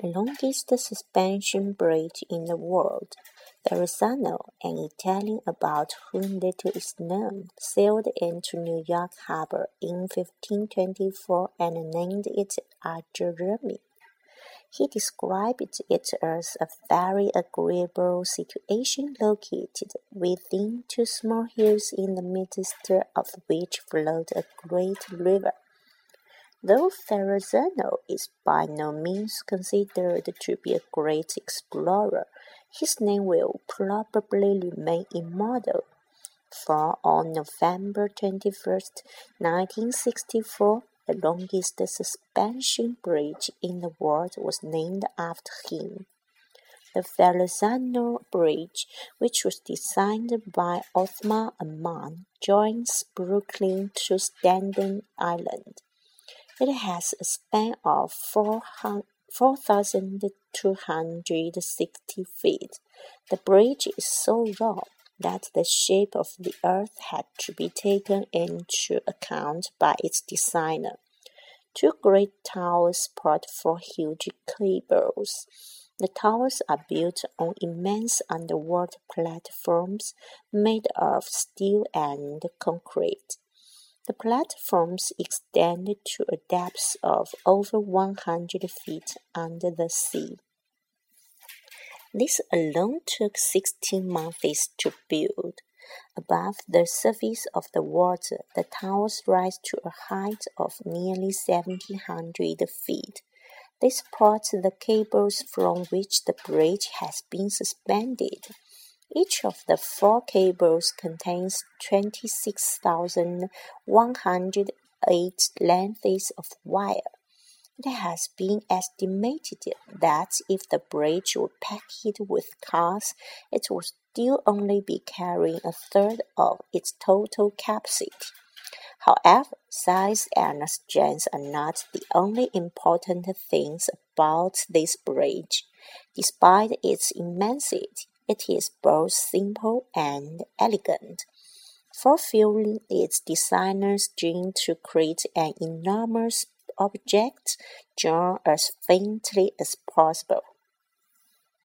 The longest suspension bridge in the world, Verrazzano, an Italian about whom little is known, sailed into New York harbor in 1524 and named it Angoulême. He described it as a very agreeable situation located within two small hills in the midst of which flowed a great river. Though Verrazzano is by no means considered to be a great explorer, his name will probably remain immortal, for on November 21, 1964, the longest suspension bridge in the world was named after him. The Verrazzano Bridge, which was designed by Othmar Ammann, joins Brooklyn to Staten Island. It has a span of 4,260 feet. The bridge is so long that the shape of the earth had to be taken into account by its designer. Two great towers support four huge cables. The towers are built on immense underwater platforms made of steel and concrete. The platforms extend to a depth of over one hundred feet under the sea. This alone took sixteen months to build. Above the surface of the water, the towers rise to a height of nearly seventeen hundred feet. They support the cables from which the bridge has been suspended. Each of the four cables contains 26,108 lengths of wire. It has been estimated that if the bridge were packed with cars, it would still only be carrying a third of its total capacity. However, size and strength are not the only important things about this bridge. Despite its immensity, it is both simple and elegant, fulfilling its designer's dream to create an enormous object drawn as faintly as possible.